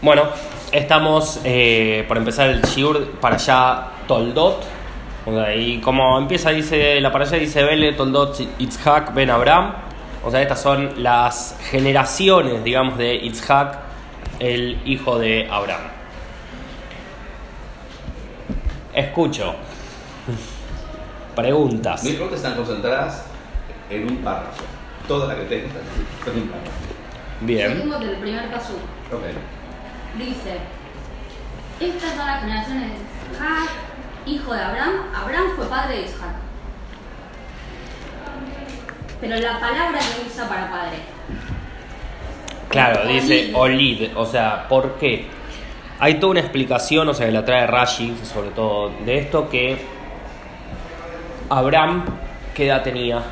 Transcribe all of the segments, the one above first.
Bueno, estamos eh, por empezar el Shiur para allá Toldot. O sea, y como empieza, dice la para allá, dice Bele, Toldot, Itzhak, Ben Abraham. O sea, estas son las generaciones, digamos, de Itzhak, el hijo de Abraham. Escucho. Preguntas. Mis preguntas están concentradas en un párrafo. Toda la que tengo está en un párrafo. Bien. Seguimos del primer paso. Ok. Dice, estas son las generaciones de Isaac, hijo de Abraham. Abraham fue padre de Isaac. Pero la palabra que usa para padre. Claro, dice Olid. O sea, ¿por qué? Hay toda una explicación, o sea, que la trae Rashi, sobre todo de esto, que Abraham, ¿qué edad tenía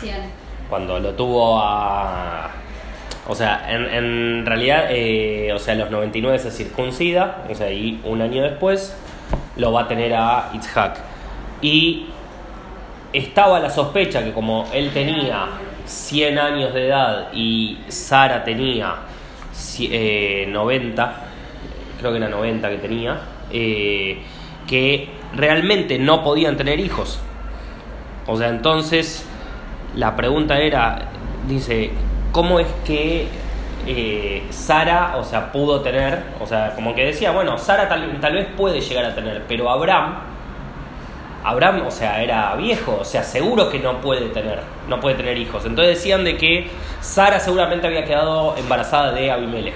Cien. cuando lo tuvo a... O sea, en, realidad, eh, o sea, los 99 se circuncida, o sea, y un año después lo va a tener a Itzhak. Y estaba la sospecha que como él tenía 100 años de edad y Sara tenía ci- eh, 90, creo que era 90 que tenía, eh, que realmente no podían tener hijos. O sea, entonces la pregunta era, dice, ¿cómo es que eh, Sara, o sea, pudo tener, o sea, como que decía, bueno, Sara tal, vez puede llegar a tener, pero Abraham, Abraham, o sea, era viejo, o sea, seguro que no puede tener, no puede tener hijos. Entonces decían de que Sara seguramente había quedado embarazada de Abimelech.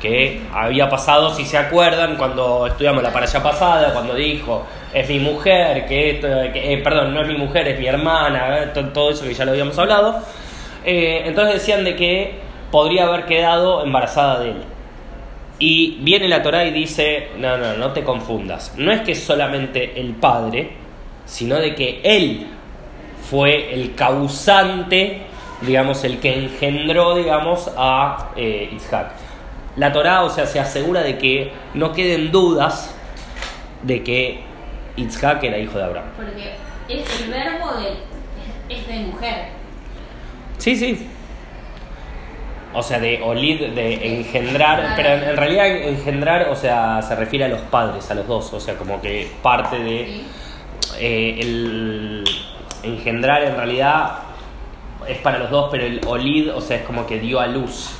Que había pasado, si se acuerdan, cuando estudiamos la para allá pasada, cuando dijo, es mi mujer, que esto, eh, perdón, no es mi mujer, es mi hermana, eh, to- todo eso que ya lo habíamos hablado. Eh, entonces decían de que podría haber quedado embarazada de él. Y viene la Torah y dice, no, no, no te confundas. No es que solamente el padre, sino de que él fue el causante, digamos, el que engendró, digamos, a eh, Isaac. La Torah, o sea, se asegura de que no queden dudas de que Isaac era hijo de Abraham. Porque es el verbo de, es de mujer. Sí, sí. O sea, de olid, de engendrar, pero en, en realidad engendrar, o sea, se refiere a los padres, a los dos, o sea, como que parte de eh, el engendrar en realidad es para los dos, pero el olid, o sea, es como que dio a luz.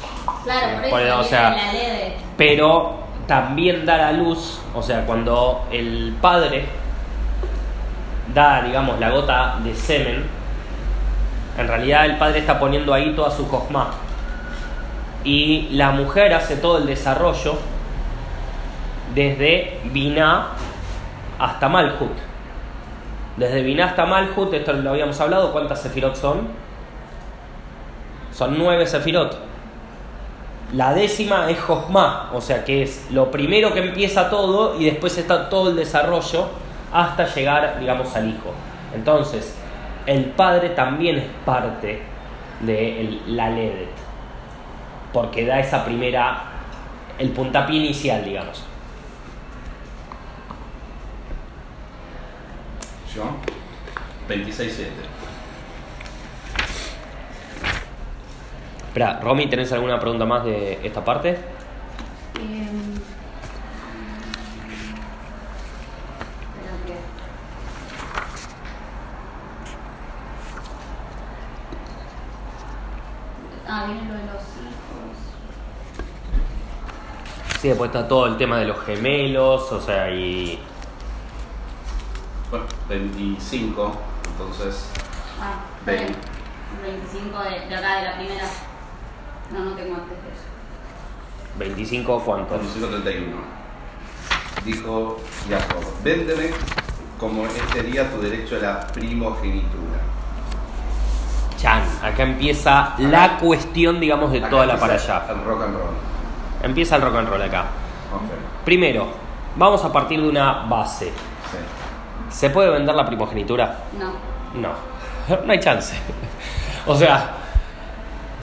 Claro, por eso o sea, la. Pero también dar a luz, o sea, cuando el padre da, digamos, la gota de semen, en realidad el padre está poniendo ahí toda su cosma. Y la mujer hace todo el desarrollo desde Binah hasta Malhut. Desde Binah hasta Malhut, esto lo habíamos hablado, ¿cuántas sefirot son? Son nueve sefirot. La décima es Jochma, o sea que es lo primero que empieza todo y después está todo el desarrollo hasta llegar, digamos, al hijo. Entonces, el padre también es parte de el- la Ledet, porque da esa primera, el puntapié inicial, digamos. Yo, 26-7. Espera, Romy, ¿tenés alguna pregunta más de esta parte? Em, espera que- Ah, viene lo de los hijos. Sí, después está todo el tema de los gemelos, o sea, y... Bueno, 25, entonces. Ah, Ven. ven. 25 de, de acá, de la primera. No, no tengo antes de eso. 25, ¿cuántos? 25-31. Dijo Jacob: Véndeme como este día tu derecho a la primogenitura. Chan, acá empieza la cuestión, digamos, de Acá toda la para allá. El rock and roll. Empieza el rock and roll acá. Primero, vamos a partir de una base. Sí. ¿Se puede vender la primogenitura? No. No, no hay chance. O sea,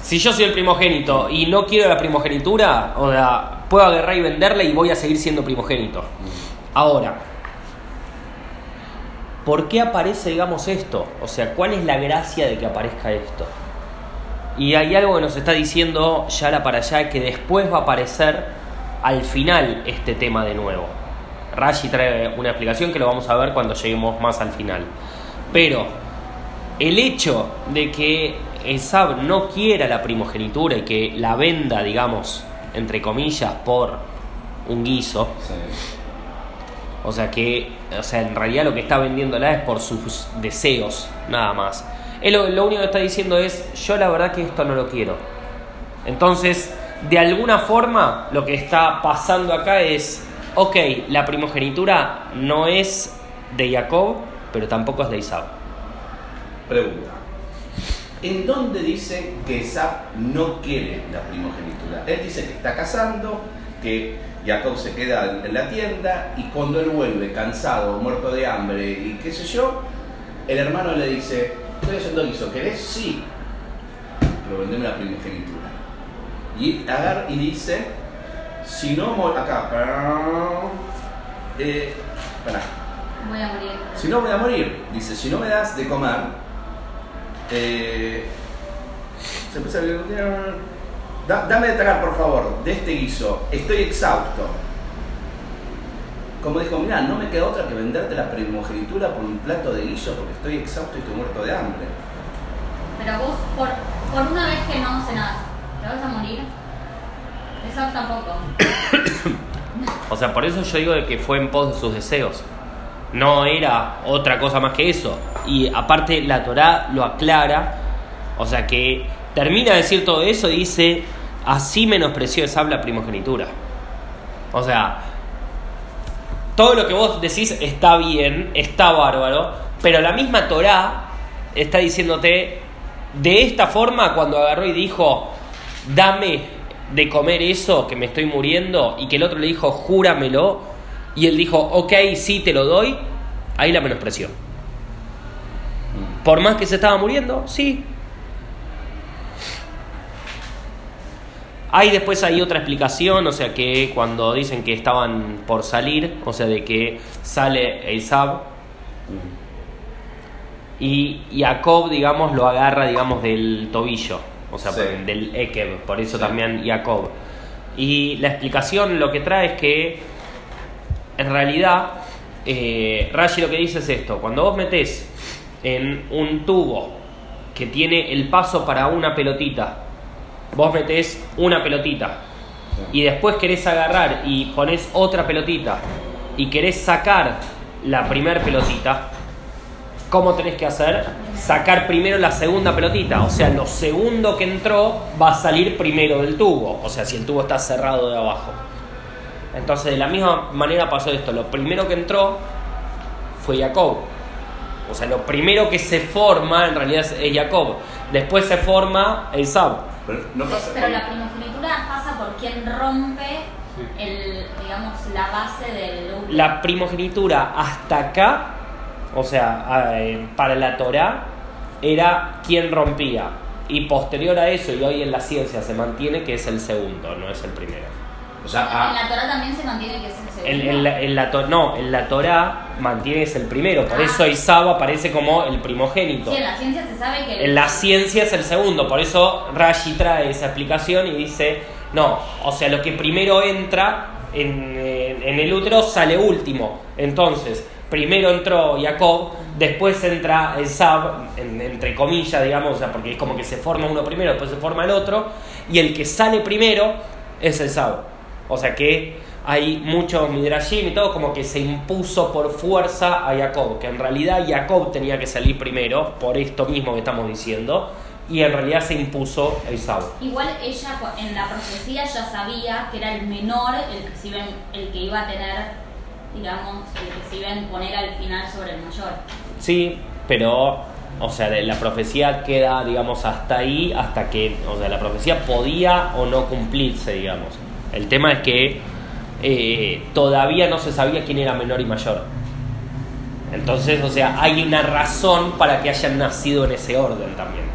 si yo soy el primogénito y no quiero la primogenitura, o sea, puedo agarrar y venderla y voy a seguir siendo primogénito. Ahora, ¿por qué aparece, digamos, esto? O sea, ¿cuál es la gracia de que aparezca esto? Y hay algo que nos está diciendo Yara para allá que después va a aparecer al final este tema de nuevo. Rashi trae una explicación que lo vamos a ver cuando lleguemos más al final. Pero el hecho de que Esab no quiera la primogenitura y que la venda, digamos, entre comillas, por un guiso, Sí. o sea que, o sea, en realidad lo que está vendiéndola es por sus deseos, nada más. Él lo, único que está diciendo es, yo la verdad que esto no lo quiero. Entonces, de alguna forma, lo que está pasando acá es, ok, la primogenitura no es de Jacob, pero tampoco es de Isaac. Pregunta. ¿En dónde dice que Esab no quiere la primogenitura? Él dice que está cazando, que Jacob se queda en la tienda y cuando él vuelve cansado, muerto de hambre y qué sé yo, el hermano le dice, estoy haciendo guiso, ¿querés? Sí, pero vendeme la primogenitura. Y agarra y dice, si no, mo- acá, eh. Voy a morir. Si no voy a morir, dice, si no me das de comer, eh, se empieza a Da- dame de tragar, por favor, de este guiso, estoy exhausto. Como dijo, mira, no me queda otra que venderte la primogenitura por un plato de guiso porque estoy exhausto y estoy muerto de hambre. Pero vos, por, por una vez que no cenás, ¿te vas a morir? Eso tampoco. O sea, por eso yo digo de que fue en pos de sus deseos. No era otra cosa más que eso. Y aparte la Torá lo aclara. O sea que termina de decir todo eso y dice, así menospreció esa la primogenitura. O sea, todo lo que vos decís está bien, está bárbaro, pero la misma Torá está diciéndote, de esta forma cuando agarró y dijo, dame de comer eso que me estoy muriendo, y que el otro le dijo, júramelo, y él dijo, ok, sí, te lo doy, ahí la menospreció. Por más que se estaba muriendo, sí. Hay después hay otra explicación, o sea que cuando dicen que estaban por salir, o sea de que sale Eisab y Jacob, digamos, lo agarra, digamos, del tobillo, o sea, Sí. del Ekeb, por eso Sí. también Jacob. Y la explicación lo que trae es que en realidad eh, Rashi lo que dice es esto, cuando vos metés en un tubo que tiene el paso para una pelotita, vos metés una pelotita y después querés agarrar y pones otra pelotita y querés sacar la primer pelotita, ¿cómo tenés que hacer? Sacar primero la segunda pelotita, o sea, lo segundo que entró va a salir primero del tubo, o sea, si el tubo está cerrado de abajo. Entonces, de la misma manera pasó esto, lo primero que entró fue Jacob. O sea, lo primero que se forma en realidad es- es Jacob. Después se forma el Sab. Pero no pasa Pero la primogenitura pasa por quien rompe el, digamos, la base del. La primogenitura hasta acá, o sea, eh, para la Torá, era quien rompía. Y posterior a eso, y hoy en la ciencia se mantiene que es el segundo, no es el primero. O sea, En ah, la Torah también se mantiene que es el segundo. En, en la, en la to- no, en la Torá mantiene que es el primero, por Ah. eso Isab aparece como el primogénito. Sí, en la ciencia se sabe que... En la ciencia es el segundo, por eso Rashi trae esa explicación y dice, no, o sea, lo que primero entra en, el útero sale último. Entonces, primero entró Jacob, después entra el Sab, en- entre comillas, digamos, o sea, porque es como que se forma uno primero, después se forma el otro, y el que sale primero es el Sab. O sea que hay muchos midrashim y todo como que se impuso por fuerza a Jacob, que en realidad Jacob tenía que salir primero, por esto mismo que estamos diciendo, y en realidad se impuso Esaú. Igual ella en la profecía ya sabía que era el menor el que, se iba, el que iba a tener, digamos, el que se iba a imponer al final sobre el mayor. Sí, pero, o sea, de- la profecía queda, digamos, hasta ahí, hasta que, o sea, la profecía podía o no cumplirse, digamos. El tema es que eh, todavía no se sabía quién era menor y mayor. Entonces, o sea, hay una razón para que hayan nacido en ese orden también.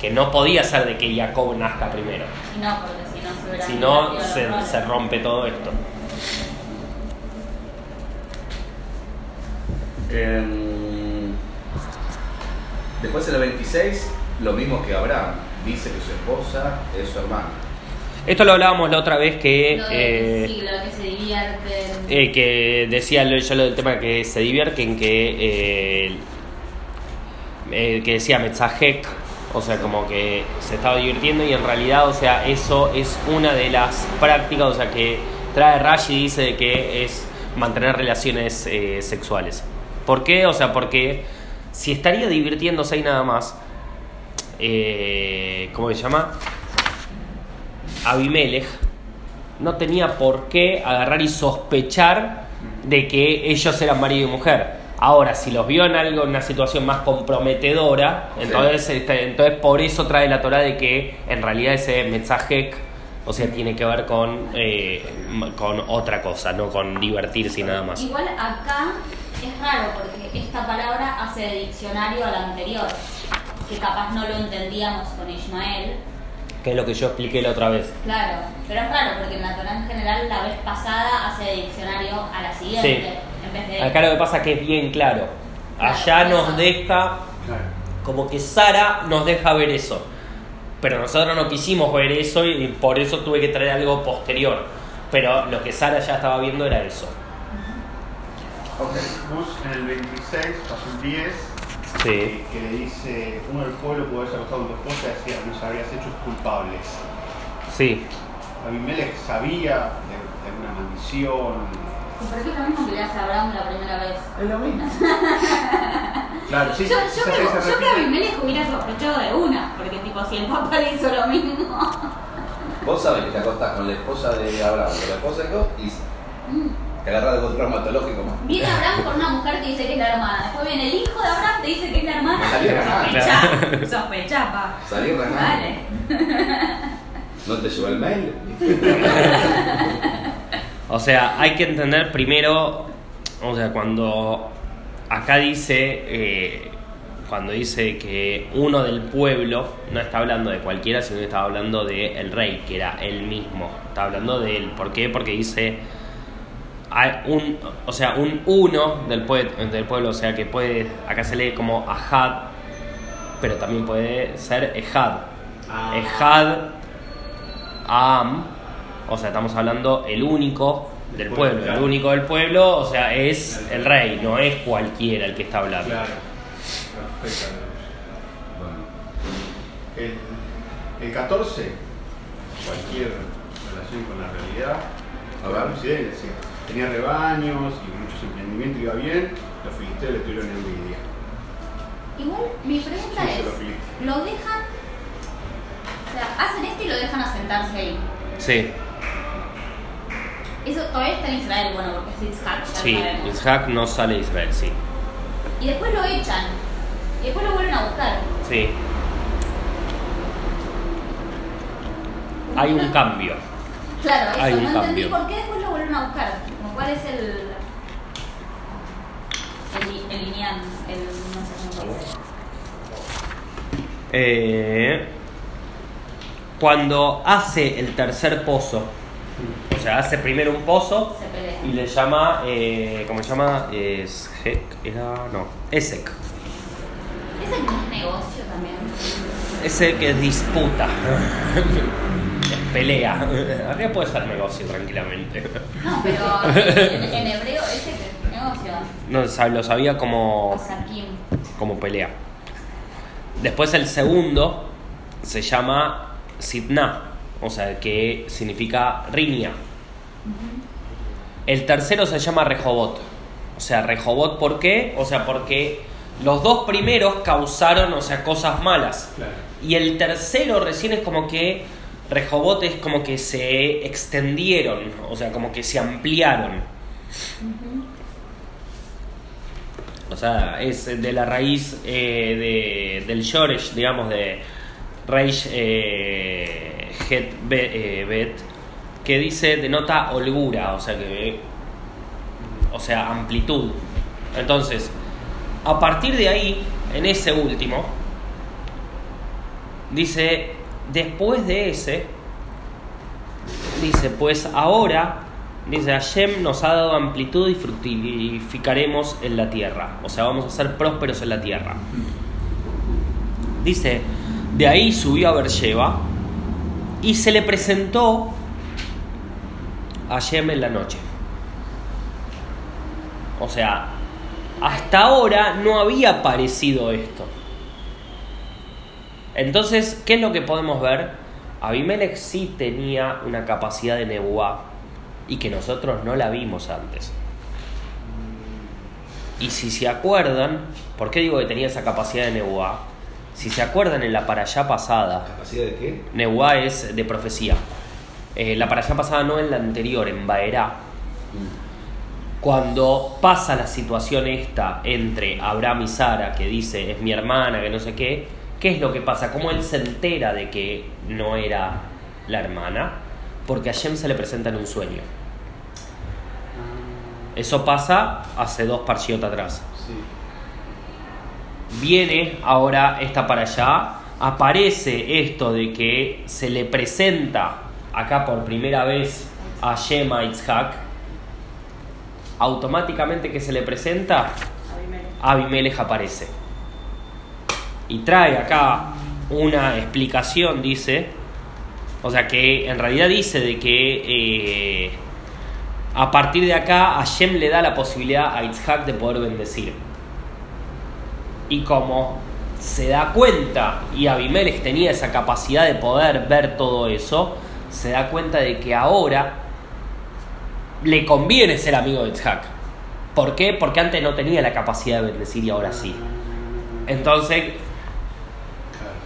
Que no podía ser de que Jacob nazca primero. No, porque si no se Si no, se rompe todo esto. em, después en el 26, lo mismo que Abraham. dice que su esposa es su hermana. Esto lo hablábamos la otra vez que... Lo de, eh, sí, lo que se divierten. eh, que decía lo- yo lo del tema que se divierten, que, eh, eh, que decía Metzajek, o sea, como que se estaba divirtiendo y en realidad, o sea, eso es una de las prácticas, o sea, que trae Rashi dice que es mantener relaciones sexuales. ¿Por qué? O sea, porque si estaría divirtiéndose ahí nada más, eh, ¿cómo se llama? Abimelech no tenía por qué agarrar y sospechar de que ellos eran marido y mujer. Ahora, si los vio en algo, en una situación más comprometedora, Sí. entonces, este, entonces por eso trae la Torah de que en realidad ese mensaje, o sea, tiene que ver con, eh, con otra cosa, no con divertirse y nada más. Igual acá es raro porque esta palabra hace de diccionario a la anterior, que capaz no lo entendíamos con Ismael. Que es lo que yo expliqué la otra vez. Claro, pero es raro porque en la Torah en general la vez pasada hace de diccionario a la siguiente. Sí. En vez de. Acá lo que pasa es que es bien claro. Allá Claro, nos deja Claro. como que Sara nos deja ver eso. Pero nosotros no quisimos ver eso y por eso tuve que traer algo posterior. Pero lo que Sara ya estaba viendo era eso. Ok. Vos en el 26, paso el 10, Sí. que le dice, uno del pueblo puede haberse acostado con tu esposa y decía, nos habrías hecho culpables. Sí. Abimelech sabía de, de una maldición. ¿Por qué es lo mismo que le hace a Abraham la primera vez? Es lo mismo. Claro, sí, yo, yo, esa yo que. Abimelech hubiera sospechado de una, porque tipo si el papá le hizo lo mismo. Vos sabés que te acostás con la esposa de Abraham, con la esposa de Jacob y Mm. Te de algo traumatológico más. Viene Abraham con una mujer que dice que es la hermana. Después viene el hijo de Abraham que dice que es la hermana. Salió hermana. Sospecha, sospecha, pa. Salí. Vale. ¿No te llegó el mail? O sea, hay que entender primero, o sea, cuando acá dice, eh, cuando dice que uno del pueblo, no está hablando de cualquiera, sino que está hablando del rey, que era él mismo. Está hablando de él. ¿Por qué? Porque dice, un, o sea, un uno del, pue- del pueblo, o sea, que puede, acá se lee como Ahad, pero también puede ser Ehad. Ah. Ehad, Am, o sea, estamos hablando el único del pueblo, el único del pueblo, o sea, es el rey, no es cualquiera el que está hablando. Claro. Perfecto. Bueno. El, el 14, cualquier relación con la realidad, A ver. Sí, decía, tenía rebaños y muchos emprendimientos, iba bien, los filisteos le tuvieron envidia. Igual mi pregunta Sí, es. ¿lo dejan? O sea, hacen esto y lo dejan asentarse ahí. Sí, Eso todavía está en Israel, bueno, porque es Itzhak, ya sí. Isaac no sale de Israel, sí. Y después lo echan. Y después lo vuelven a buscar. Sí. Hay un cambio. Claro, eso, Hay un no entendí cambio. por qué después lo vuelven a buscar. Cuál es el. El, el lineal, el. no sé cómo se dice. Eh, cuando hace el tercer pozo, o sea, hace primero un pozo y le llama, eh, ¿cómo se llama? Es, era, no, Esek. ¿Es el mismo negocio también? Ese que es disputa. Pelea. Acá puede ser negocio tranquilamente. No, pero en, en hebreo ese que es negocio. No, lo sabía como, como pelea. Después el segundo se llama Sidna, o sea, que significa riña. El tercero se llama Rehobot. O sea, Rehobot, ¿por qué? O sea, porque los dos primeros causaron, o sea, cosas malas. Claro. Y el tercero recién es como que Rehobot es como que se extendieron, o sea, como que se ampliaron. O sea, es de la raíz eh, de, del Shoresh, digamos, de Reish eh, Het eh, Bet, que dice, denota holgura, o sea, que. O sea, amplitud. Entonces, a partir de ahí, en ese último, dice, después de ese, dice, pues ahora, dice, Hashem nos ha dado amplitud y fructificaremos en la tierra. O sea, vamos a ser prósperos en la tierra. Dice, De ahí subió a Beersheba y se le presentó a Shem en la noche. O sea, hasta ahora no había aparecido esto. Entonces, ¿qué es lo que podemos ver? Abimelech sí tenía una capacidad de nebuá y que nosotros no la vimos antes. Y si se acuerdan, ¿por qué digo que tenía esa capacidad de nebuá? Si se acuerdan en la para allá pasada, ¿Capacidad de qué? Nebuá es de profecía. Eh, la para allá pasada no en la anterior, en Baerá. Cuando pasa la situación esta entre Abraham y Sara, que dice es mi hermana, que no sé qué, ¿qué es lo que pasa? ¿Cómo él se entera de que no era la hermana? Porque a Shem se le presenta en un sueño. Eso pasa hace dos parshiot atrás. Sí. viene ahora esta para allá, aparece esto de que se le presenta acá por primera vez a Shema Itzhak, automáticamente que se le presenta, Abimelech aparece. Y trae acá una explicación, dice, o sea que en realidad dice de que eh, a partir de acá Hashem le da la posibilidad a Itzhak de poder bendecir. Y como se da cuenta, y Abimelech tenía esa capacidad de poder ver todo eso, se da cuenta de que ahora le conviene ser amigo de Itzhak. ¿Por qué? Porque antes no tenía la capacidad de bendecir y ahora sí. Entonces,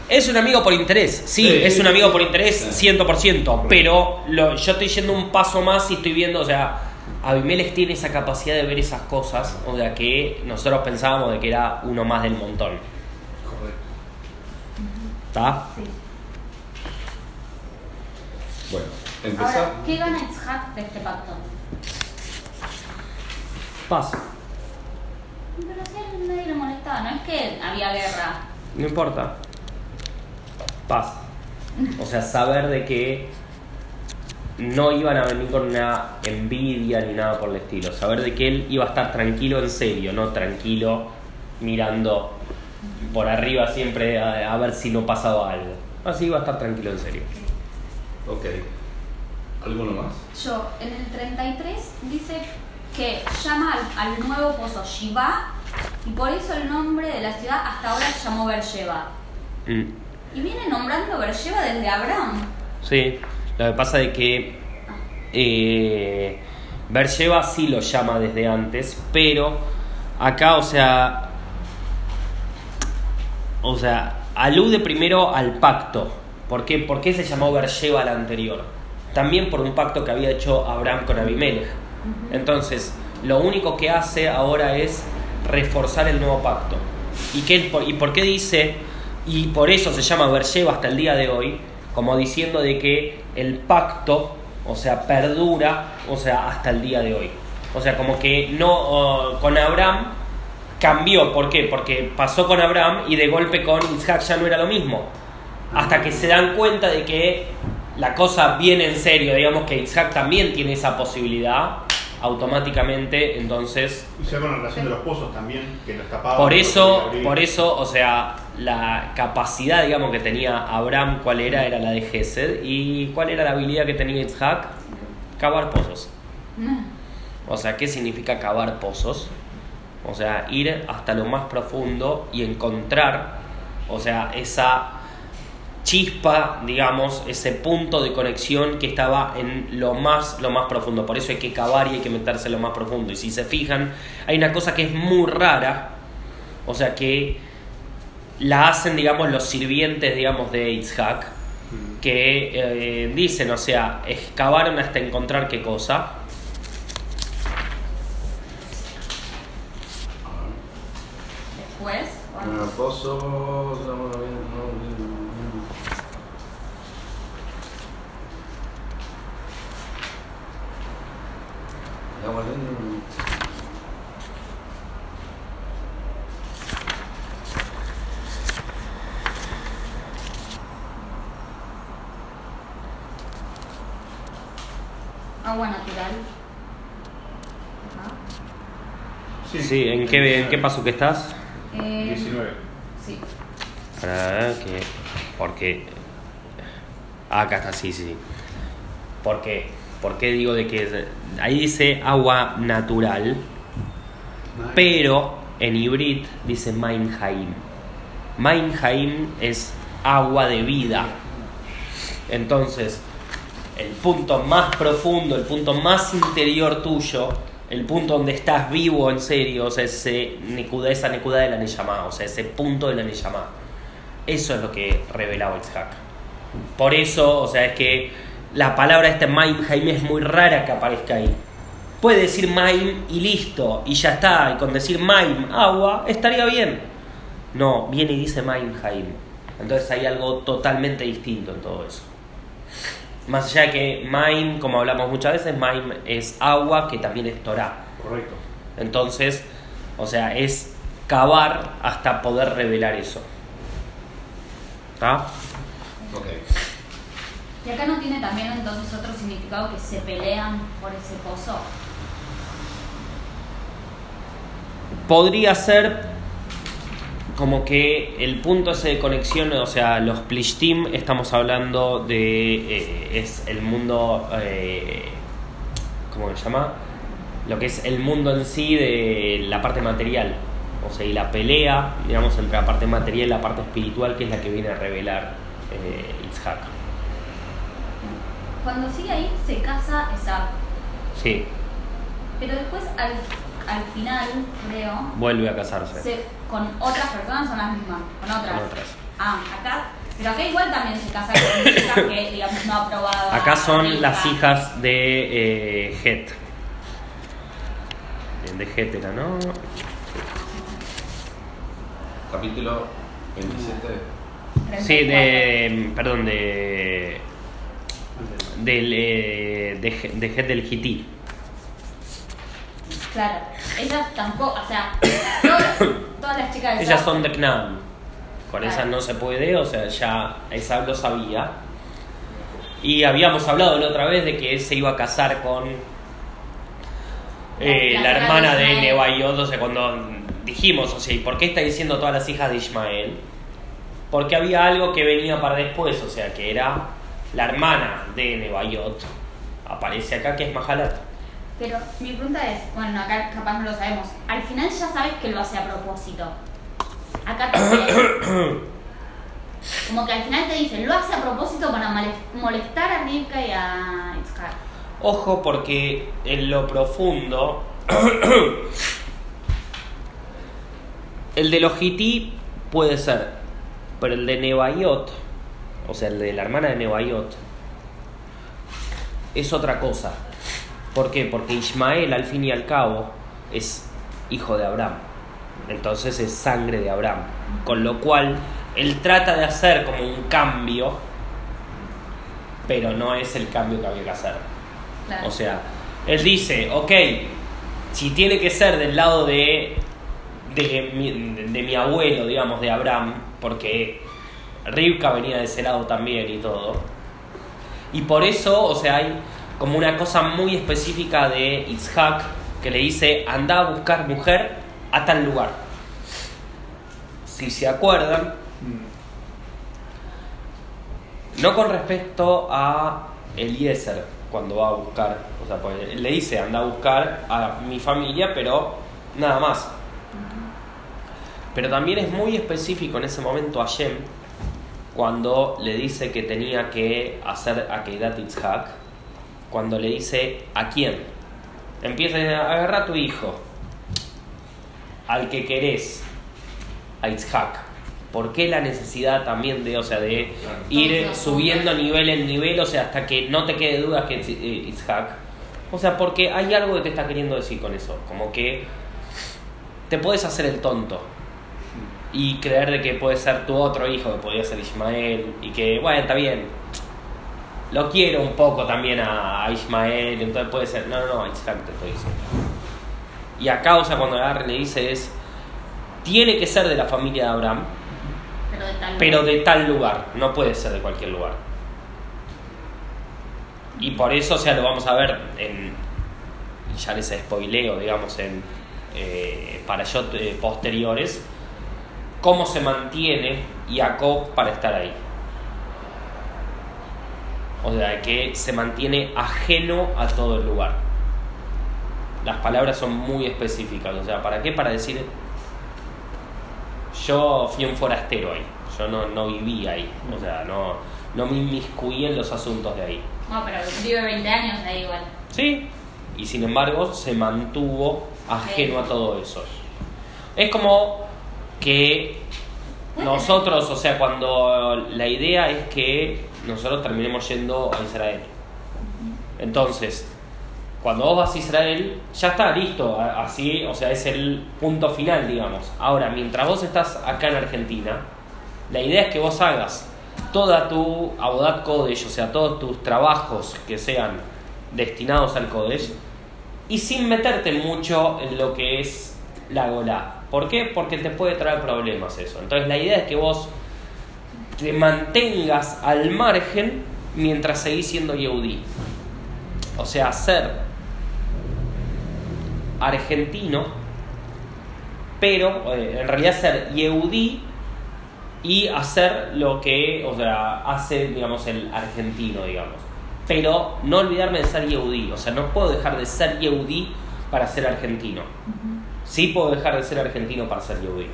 es un amigo por interés, sí, Sí, es un amigo por interés Sí. 100%, pero lo- yo estoy yendo un paso más y estoy viendo, o sea, Abimelech tiene esa capacidad de ver esas cosas, o sea, que nosotros pensábamos de que era uno más del montón. Correcto. ¿Está? Sí. Bueno, empezamos. Ahora, ¿qué gana Itzhak de este pacto? Paz, Pero si a él nadie le molestaba, no es que había guerra. no importa. Paz. O sea, saber de que no iban a venir con una envidia ni nada por el estilo. Saber de que él iba a estar tranquilo en serio, no tranquilo mirando por arriba siempre a, a ver si no pasaba algo. Así iba a estar tranquilo en serio. Ok. ¿Alguno más? Yo, en el 33 dice que llama al, al nuevo pozo Shiva y por eso el nombre de la ciudad hasta ahora se llamó Beersheba. Mm. Y viene nombrando Beersheba desde Abraham. Sí, lo que pasa es que eh, Beersheba sí lo llama desde antes, pero acá, o sea, o sea, alude primero al pacto. ¿Por qué, ¿Por qué se llamó Beersheba la anterior? También por un pacto que había hecho Abraham con Abimelech. Entonces, lo único que hace ahora es reforzar el nuevo pacto. ¿Y, qué, ¿Y por qué dice, y por eso se llama Beersheba hasta el día de hoy, como diciendo de que el pacto, o sea, perdura, o sea, hasta el día de hoy? O sea, como que no, con Abraham cambió, ¿por qué? Porque pasó con Abraham y de golpe con Isaac ya no era lo mismo. Hasta que se dan cuenta de que la cosa viene en serio, digamos que Isaac también tiene esa posibilidad, automáticamente, entonces Y ya con la relación de los pozos también, que los tapaban. por eso, por eso, o sea, la capacidad, digamos, que tenía Abraham, ¿cuál era? Era la de Gesed. ¿Y cuál era la habilidad que tenía Isaac? Cavar pozos. O sea, ¿qué significa cavar pozos? O sea, ir hasta lo más profundo y encontrar, o sea, esa chispa, digamos, ese punto de conexión que estaba en lo más, lo más profundo. Por eso hay que cavar y hay que meterse en lo más profundo. Y si se fijan, hay una cosa que es muy rara, o sea, que la hacen, digamos, los sirvientes, digamos, de Itzhak, que eh, dicen, o sea, excavaron hasta encontrar qué cosa. Después, Bueno, pozo. estamos viendo- Estamos viendo- agua natural. Ajá. Sí, Sí, ¿en qué, en qué paso que estás? Eh, 19. Sí. Para que Porque. ah, Acá está, sí, sí. sí. ¿Por qué? ¿Por qué digo de que ahí dice agua natural, pero en hibrid dice Mainheim. Mainheim es agua de vida. Entonces, el punto más profundo, el punto más interior tuyo, el punto donde estás vivo en serio, o sea, ese nekuda, esa nekuda de la Neyamá, o sea, ese punto de la Neyamá. Eso es lo que revelaba Itzhak. Por eso, o sea, es que la palabra este Mainheim es muy rara que aparezca ahí. Puede decir Maim y listo, y ya está, y con decir Maim, agua, estaría bien. No, viene y dice Mainheim. Entonces hay algo totalmente distinto en todo eso. Más allá de que Maim, como hablamos muchas veces, Maim es agua que también es Torah. Correcto. Entonces, o sea, es cavar hasta poder revelar eso. ¿Está? Ok. Y acá no tiene también entonces otro significado que se pelean por ese pozo. Podría ser como que el punto ese de conexión, o sea, los Plishtim, estamos hablando de. eh, es el mundo. Eh, ¿Cómo se llama? Lo que es el mundo en sí de la parte material. O sea, y la pelea, digamos, entre la parte material y la parte espiritual, que es la que viene a revelar eh, Itzhak. Cuando sigue ahí se casa esa. Sí, Pero después al, al final, creo, vuelve a casarse. se, con otras personas son las mismas. Con otras. Con otras. Ah, acá. Pero acá igual también se casa con chicas que, digamos, no aprobaba. Acá son las hijas de eh, Het. De Het era, ¿no? Capítulo 27. Sí, de. Perdón, de. Del, eh, de, Je- de Het del Hití. Claro. Ellas tampoco, o sea, todas, todas las chicas de Ellas son de Knam. Con Claro. esas no se puede, o sea, ya esa lo sabía. Y habíamos hablado la otra vez de que él se iba a casar con eh, La- la, la hermana de de o sea, cuando dijimos, o sea, ¿y por qué está diciendo todas las hijas de Ismael? Porque había algo que venía para después, o sea, que era la hermana de Nebaiot. Aparece acá que es Mahalat. Pero mi pregunta es, bueno, acá capaz no lo sabemos. Al final ya sabes que lo hace a propósito. Acá te Como que al final te dice, lo hace a propósito para molestar a Rivka y a Itzhak. Ojo porque en lo profundo el de los Hití puede ser, pero el de Nebaiot, o sea, el de la hermana de Nebaiot, es otra cosa. ¿Por qué? Porque Ismael, al fin y al cabo, es hijo de Abraham. Entonces es sangre de Abraham. Con lo cual, él trata de hacer como un cambio, pero no es el cambio que había que hacer. Claro. O sea, él dice, ok, si tiene que ser del lado de, de, mi, de mi abuelo, digamos, de Abraham, porque Rivka venía de ese lado también y todo. Y por eso, o sea, hay como una cosa muy específica de Itzhak que le dice, anda a buscar mujer a tal lugar. Si se acuerdan, no con respecto a Eliezer, cuando va a buscar, o sea, pues, le dice, anda a buscar a mi familia, pero nada más. Pero también es muy específico en ese momento a Shem, cuando le dice que tenía que hacer a Keidat Itzhak, cuando le dice, ¿a quién? Empieza a agarrar a tu hijo, al que querés, a Itzhak. ¿Por qué la necesidad también de, o sea, de ir subiendo nivel en nivel, o sea, hasta que no te quede duda que es eh, Itzhak? O sea, porque hay algo que te está queriendo decir con eso, como que te puedes hacer el tonto y creer de que puede ser tu otro hijo, que podría ser Ismael, y que, bueno, está bien, lo quiero un poco también a, a Ismael, entonces puede ser, no, no, no, Isaac te estoy diciendo. Y acá, o sea, cuando agarre le dice es, tiene que ser de la familia de Abraham, Pero de tal pero de tal lugar, no puede ser de cualquier lugar. Y por eso, o sea, lo vamos a ver en, ya les spoileo, digamos, en eh, parashot eh, posteriores, cómo se mantiene Jacob para estar ahí. O sea, que se mantiene ajeno a todo el lugar. Las palabras son muy específicas, o sea, ¿para qué? Para decir, yo fui un forastero ahí, yo no, no viví ahí, o sea, no, no me inmiscuí en los asuntos de ahí. No, pero vive 20 años ahí igual. Sí, y sin embargo se mantuvo ajeno a todo eso. Es como que nosotros, o sea, cuando la idea es que nosotros terminemos yendo a Israel. Entonces, cuando vos vas a Israel, ya está listo, así, o sea, es el punto final, digamos. Ahora, mientras vos estás acá en Argentina, la idea es que vos hagas toda tu Abodat Kodesh, o sea, todos tus trabajos que sean destinados al Kodesh, y sin meterte mucho en lo que es la Golá. ¿Por qué? Porque te puede traer problemas eso. Entonces, la idea es que vos te mantengas al margen mientras seguís siendo Yehudi. O sea, ser argentino, pero eh, en realidad ser Yehudi y hacer lo que, o sea, hace, digamos, el argentino, digamos. Pero no olvidarme de ser Yehudi. O sea, no puedo dejar de ser Yehudi para ser argentino. Sí puedo dejar de ser argentino para ser Yehudi.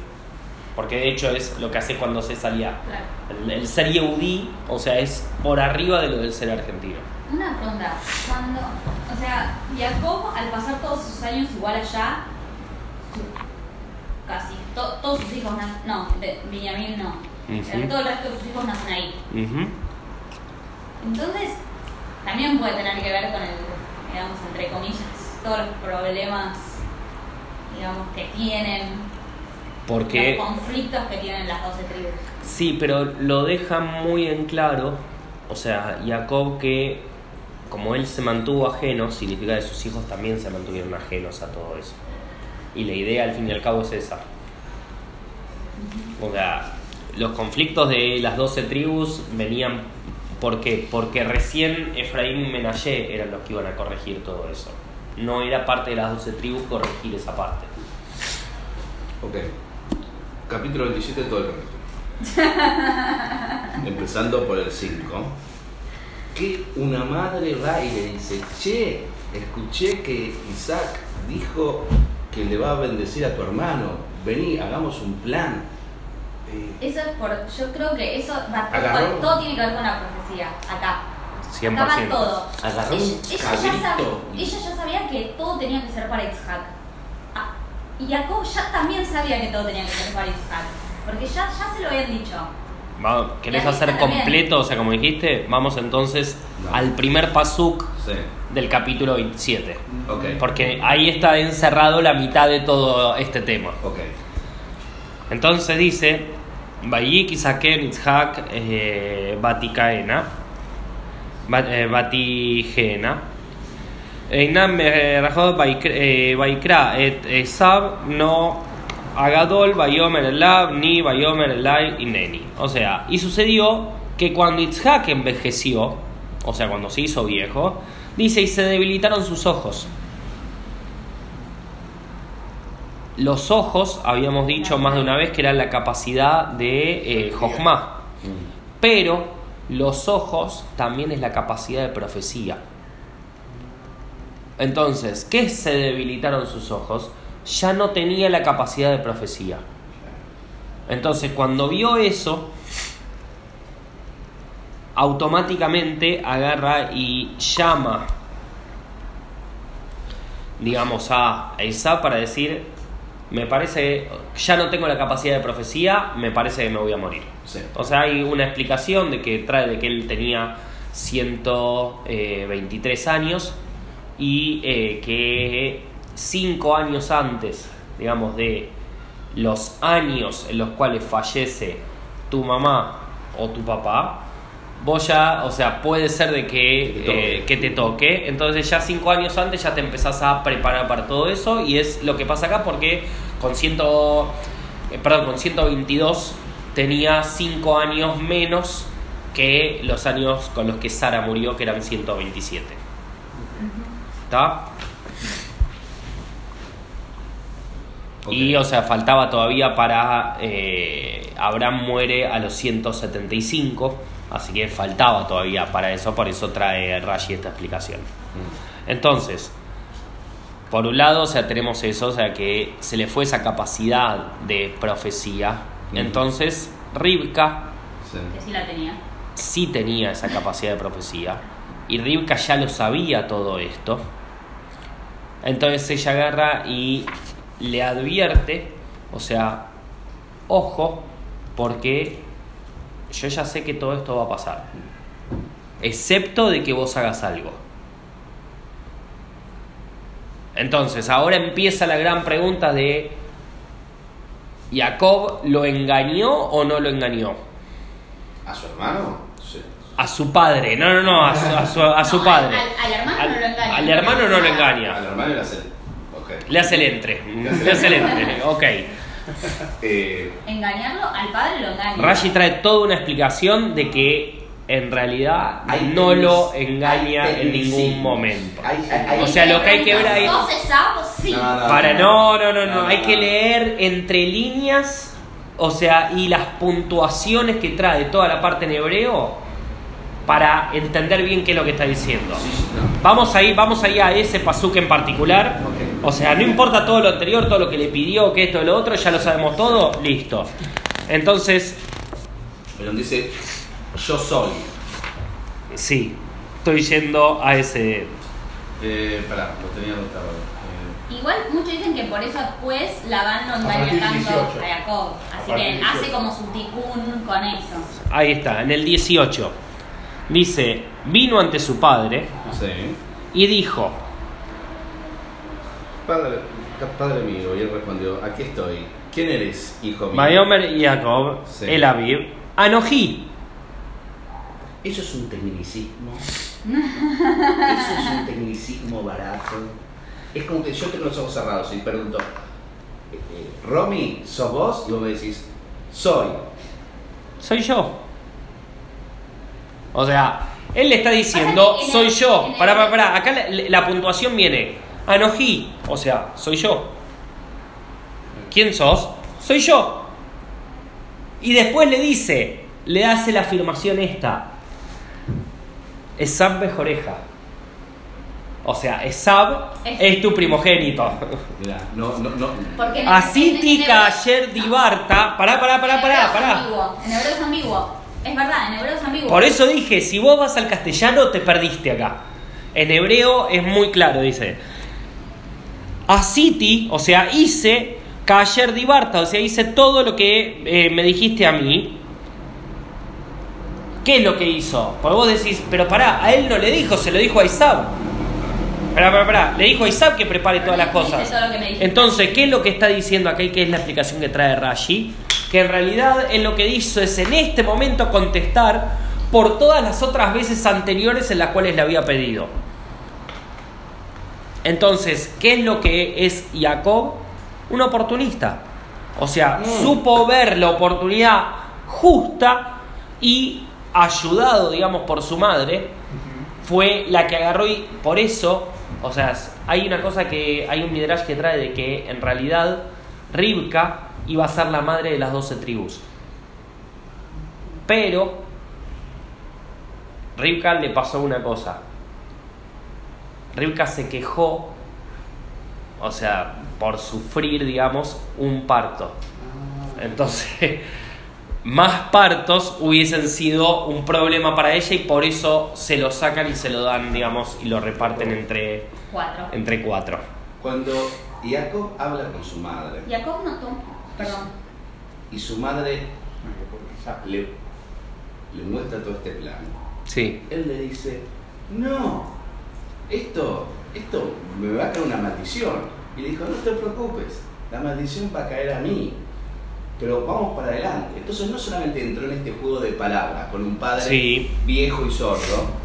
Porque de hecho es lo que hace cuando se salía. Claro. El, el ser Yehudi, o sea, es por arriba de lo del ser argentino. Una pregunta, cuando, o sea, Jacob al pasar todos sus años igual allá, su- casi, to- todos sus hijos, no, de Benjamín no, Ujú. pero todo el resto de sus hijos nacen ahí. Entonces, también puede tener que ver con el, digamos, entre comillas, todos los problemas, digamos, que tienen, Porque los conflictos que tienen las 12 tribus. Sí, pero lo deja muy en claro, o sea, Jacob que como él se mantuvo ajeno, significa que sus hijos también se mantuvieron ajenos a todo eso. Y la idea al fin y al cabo es esa. O sea, los conflictos de las 12 tribus venían ¿por qué? Porque recién Efraín y Menashe eran los que iban a corregir todo eso. No era parte de las 12 tribus corregir esa parte. Ok. Capítulo 27, todo el capítulo. Empezando por el 5. Que una madre va y le dice, che, escuché que Isaac dijo que le va a bendecir a tu hermano. Vení, hagamos un plan. Eh, Eso es por, yo creo que eso va Agarró. todo tiene que ver con la profecía, acá. 100%. Acá va todo. Agarró ella, un ella ya sabía, ella ya sabía que todo tenía que ser para Isaac. Y Jacob ya también sabía que todo tenía que ser para Isaac. Porque ya, ya se lo habían dicho. Va- ¿Querés hacer también. completo? O sea, como dijiste, vamos entonces No. al primer pasuk sí. del capítulo 27. Ok. Porque ahí está encerrado la mitad de todo este tema. Entonces dice, Vayik Isaken Itzhak eh, Batikaena, Bat- eh, Batigena, Einam eh, Baik- eh, Baikra et Esab no Agadol Bayomer Elab ni Bayomer Elai Ineni. O sea, y sucedió que cuando Itzhak envejeció, o sea, cuando se hizo viejo, dice, y se debilitaron sus ojos. Los ojos, habíamos dicho más de una vez que era la capacidad de eh, Jochma, pero los ojos también es la capacidad de profecía. Entonces, ¿qué se debilitaron sus ojos? Ya no tenía la capacidad de profecía. Entonces, cuando vio eso, automáticamente agarra y llama, digamos, a Isa para decir, me parece, ya no tengo la capacidad de profecía, me parece que me voy a morir. Sí. O sea, hay una explicación de que trae de que él tenía 123 años y eh, que cinco años antes, digamos, de los años en los cuales fallece tu mamá o tu papá, vos ya, o sea, puede ser de que Te toque. eh, que te toque. Entonces ya cinco años antes ya te empezás a preparar para todo eso y es lo que pasa acá porque con ciento, eh, perdón, con 122 tenía cinco años menos que los años con los que Sara murió, que eran 127. Y, o sea, faltaba todavía para. eh, Abraham muere a los 175 Así que faltaba todavía para eso, por eso trae Rashi esta explicación. Entonces, por un lado, o sea, tenemos eso, o sea, que se le fue esa capacidad de profecía. Entonces, Rivka Sí. Que sí la tenía. sí tenía esa capacidad de profecía. Y Rivka ya lo sabía todo esto. Entonces ella agarra y le advierte, o sea, ojo, porque yo ya sé que todo esto va a pasar. Excepto de que vos hagas algo. Entonces, ahora empieza la gran pregunta de, ¿Jacob lo engañó o no lo engañó? ¿A su hermano? A su padre, no, no, no, a su, a su, a su No, padre. al- al hermano no lo engaña. Al hermano no lo Al engaña. hermano le hace. Ok. Le hace el entre. Le hace el entre, ok. Eh, Engañarlo, al padre lo engaña. Rashi trae toda una explicación de que en realidad Hay no lo engaña hay en ningún momento. Hay- hay- hay- O sea, lo que hay que ver ahí- sí. No, no. Para no, no, no, no, No, hay que leer entre líneas, o sea, y las puntuaciones que trae toda la parte en hebreo para entender bien qué es lo que está diciendo. sí, sí, no. Vamos ahí, vamos ahí a ese pasuk en particular. O sea, no importa todo lo anterior, todo lo que le pidió, que esto, lo otro, ya lo sabemos todo, listo. Entonces, Pero dice, yo soy. sí, estoy yendo a ese. Eh, pará, lo tenía anotado. Eh, Igual muchos dicen que por eso después Labán no A engaña partir tanto 18. a Jacob. Así que 18. hace como su ticún con eso. Ahí está, en el 18. Dice, vino ante su padre sí. y dijo, Padre, padre mío, y él respondió, aquí estoy. ¿Quién eres, hijo mío? Mayomer y Jacob, Sí. el Aviv, Anojí. Eso es un tecnicismo. Eso es un tecnicismo barato. Es como que yo tengo los ojos cerrados y pregunto, eh, eh, Romy, ¿sos vos? Y vos me decís, soy. soy yo. O sea, él le está diciendo, soy yo. Pará, pará, pará. Acá la, la puntuación viene, Anojí. O sea, soy yo. ¿Quién sos? Soy yo. Y después le dice, le hace la afirmación esta. Esab Bejoreja. O sea, Esab Es- es tu primogénito. Mirá, no, no, no. Así tica ayer divarta. Pará, pará, pará, pará, pará. En hebreo es ambiguo. Es verdad, en hebreo es ambiguo. Por eso dije, si vos vas al castellano, te perdiste acá. En hebreo es muy claro, dice. Asiti, o sea, hice Kayer Divarta, o sea, hice todo lo que eh, me dijiste a mí. ¿Qué es lo que hizo? Porque vos decís, pero pará, a él no le dijo, se lo dijo a Isab. Pará, pará, pará. Le dijo a Isab que prepare todas las cosas. Entonces, ¿qué es lo que está diciendo acá y qué es la explicación que trae Rashi? Que en realidad él lo que hizo es en este momento contestar por todas las otras veces anteriores en las cuales le había pedido. Entonces, ¿qué es lo que es Jacob? Un oportunista. O sea, supo ver la oportunidad justa y ayudado, digamos, por su madre, fue la que agarró y por eso, o sea, hay una cosa que, hay un midrash que trae de que en realidad Rivka iba a ser la madre de las doce tribus. Pero Rivka le pasó una cosa. Rivka se quejó, o sea, por sufrir, digamos, un parto. Entonces, más partos hubiesen sido un problema para ella y por eso se lo sacan y se lo dan, digamos, y lo reparten entre, Cuatro. entre cuatro. Cuando Jacob habla con su madre Jacob notó. Y su madre le, le muestra todo este plan, Sí. él le dice, no, esto, esto me va a caer una maldición. Y le dijo, no te preocupes, la maldición va a caer a mí. Pero vamos para adelante. Entonces no solamente entró en este juego de palabras con un padre Sí. viejo y sordo.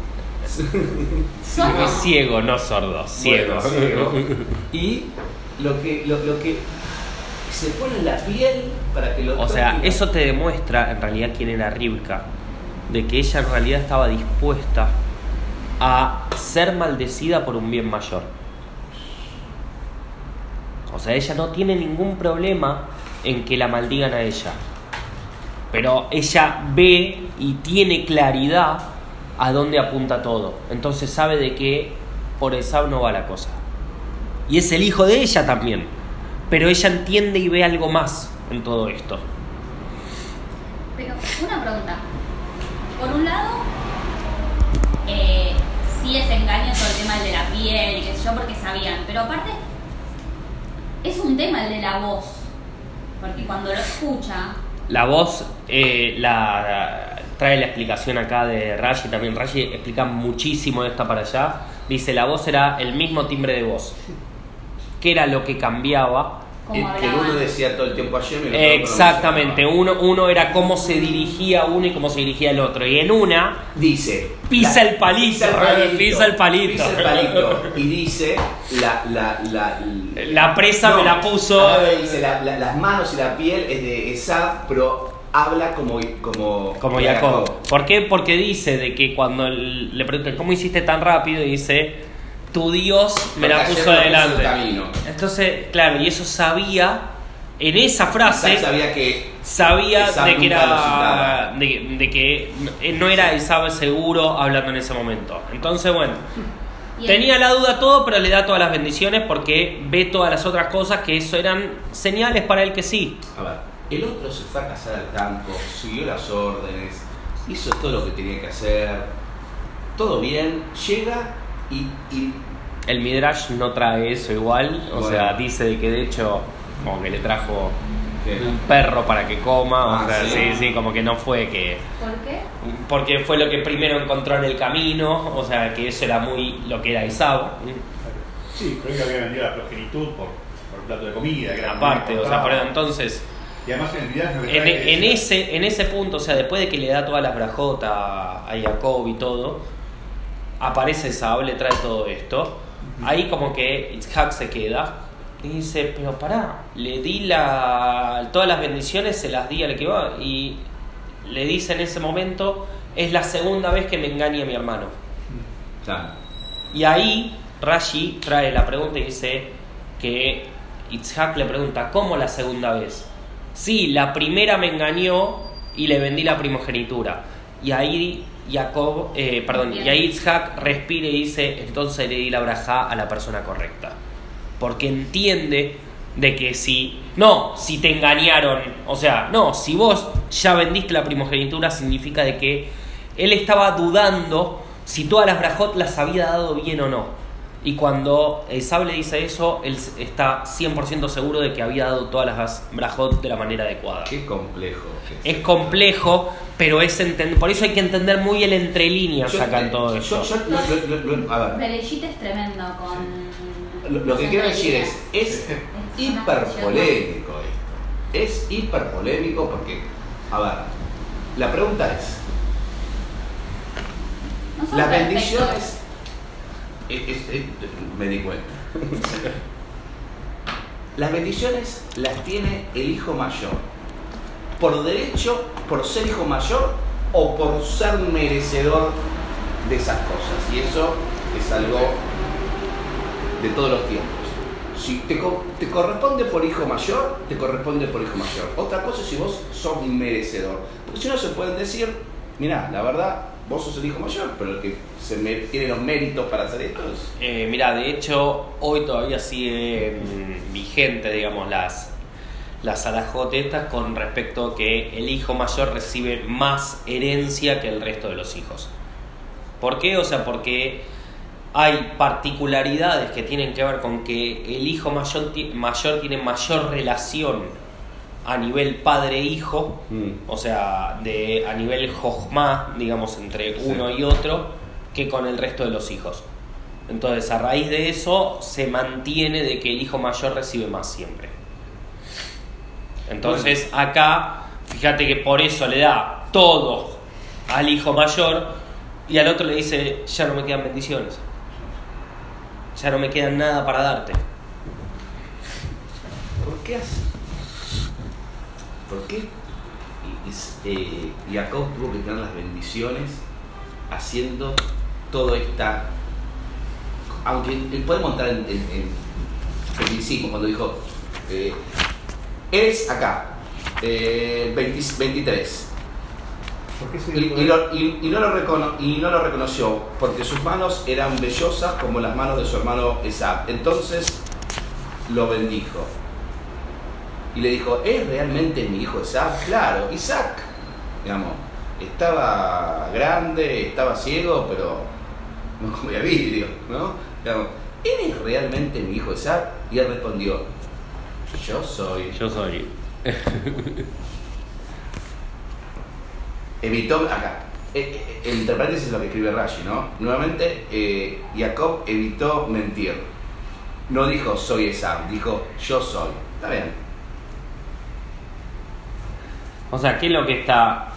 Ciego, no sordo, ciego. Bueno, ciego. y lo que, lo, lo que se pone la piel para que lo O sea, eso te demuestra en realidad quién era Rivka. De que ella en realidad estaba dispuesta a ser maldecida por un bien mayor. O sea, ella no tiene ningún problema en que la maldigan a ella. Pero ella ve y tiene claridad a dónde apunta todo. Entonces sabe de que por Esab no va la cosa. Y es el hijo de ella también. Pero ella entiende y ve algo más en todo esto. Pero una pregunta. Por un lado, eh, sí es engaño todo el tema del de la piel y qué sé yo, porque sabían. Pero aparte, es un tema el de la voz. Porque cuando lo escucha, La voz eh, la, trae la explicación acá de Rashi también. Rashi explica muchísimo de esta para allá. Dice, la voz era el mismo timbre de voz. ¿Qué era lo que cambiaba? como que uno decía todo el tiempo ayer y el otro no Exactamente, uno, uno era cómo se dirigía uno y cómo se dirigía el otro. Y en una, Dice. Pisa la- el palito, pisa el palito. Pisa el palito. Y dice. La, la, la, La presa me la puso- dice la- la- las manos y la piel es de Esab, pero habla como. Como, como Jacob. ¿Por qué? Porque dice de que cuando el- le preguntan cómo hiciste tan rápido, dice, tu Dios me la Porque puso adelante. el camino. Entonces, claro, y eso sabía, en esa frase, Isaac sabía que. sabía de que era de, de que no era Isab seguro hablando en ese momento. Entonces, bueno, tenía la duda todo, pero le da todas las bendiciones porque ve todas las otras cosas que eso eran señales para él que sí. A ver, el otro se fue a cazar al campo, siguió las órdenes, hizo todo lo que tenía que hacer, todo bien, llega y, y El Midrash no trae eso igual, o Bueno. sea, dice de que de hecho como que le trajo ¿qué? un perro para que coma, Ah, o sea, ¿sí? sí, sí, como que no fue que ¿Por qué? porque fue lo que primero encontró en el camino, o sea, que eso era muy lo que era Isab. Sí, creo que había vendido la progenitud por, por plato de comida. Que era Aparte, o sea, pero cortado. entonces Y además en el Midrash lo que en, ese en ese punto, o sea, después de que le da todas las brajotas a Jacob y todo, aparece Isab, le trae todo esto. Ahí como que Itzhak se queda y dice, pero pará, le di la, todas las bendiciones, se las di al que va y le dice en ese momento, es la segunda vez que me engaña mi hermano. Claro. Y ahí Rashi trae la pregunta y dice que Itzhak le pregunta, ¿cómo la segunda vez? Sí, la primera me engañó y le vendí la primogenitura. Y ahí Jacob, eh, perdón, y ahí Itzhak respira y dice, entonces le di la braja a la persona correcta. Porque entiende de que si, no, si te engañaron, o sea, no, si vos ya vendiste la primogenitura significa de que él estaba dudando si todas las brajot las había dado bien o no. Y cuando el le dice eso, él está 100% seguro de que había dado todas las brajot de la manera adecuada. Qué complejo. que Es complejo, pero es enten- por eso hay que entender muy el entre líneas acá en todo Bereshit es tremendo con. lo, lo que quiero decir es, es hiperpolémico esto. Es hiperpolémico porque, a ver, la pregunta es, No las perfectos. bendiciones, es- es- es- me di cuenta, las bendiciones las tiene el hijo mayor, por derecho, por ser hijo mayor o por ser merecedor de esas cosas. Y eso es algo de todos los tiempos. Si te, te corresponde por hijo mayor, te corresponde por hijo mayor. Otra cosa es si vos sos merecedor. Porque si no se pueden decir, mira, la verdad, vos sos el hijo mayor, pero el que se me- tiene los méritos para hacer esto es... Eh, mira, de hecho, hoy todavía sigue mm, vigente, digamos, las, las estas con respecto a que el hijo mayor recibe más herencia que el resto de los hijos. ¿Por qué? O sea, porque hay particularidades que tienen que ver con que el hijo mayor, mayor tiene mayor relación a nivel padre-hijo, o sea, de, a nivel jojma, digamos, entre Sí. uno y otro, que con el resto de los hijos. Entonces, a raíz de eso, se mantiene de que el hijo mayor recibe más siempre. Entonces, acá, fíjate que por eso le da todo al hijo mayor y al otro le dice, ya no me quedan bendiciones. Ya no me queda nada para darte. ¿Por qué así? ¿Por qué? Eh, Jacob tuvo que tener las bendiciones haciendo todo esta. Aunque podemos entrar en, en, en tecnicismo cuando dijo: eh, Eres acá, Eh, 20 23. ¿Por qué se Y, y lo- y- y no lo recono- y no lo reconoció porque sus manos eran vellosas como las manos de su hermano Esab. Entonces lo bendijo. Y le dijo, ¿es realmente mi hijo Esab? Claro, Isaac, digamos, estaba grande, estaba ciego, pero no comía vidrio, ¿no? Digamos, ¿eres realmente mi hijo Esab? Y él respondió, yo soy. Yo soy. evitó acá. eh, eh, Entre paréntesis lo que escribe Rashi, ¿no? Nuevamente, eh, Jacob evitó mentir. No dijo soy Esab, dijo yo soy. Está bien. O sea, ¿qué es lo que está?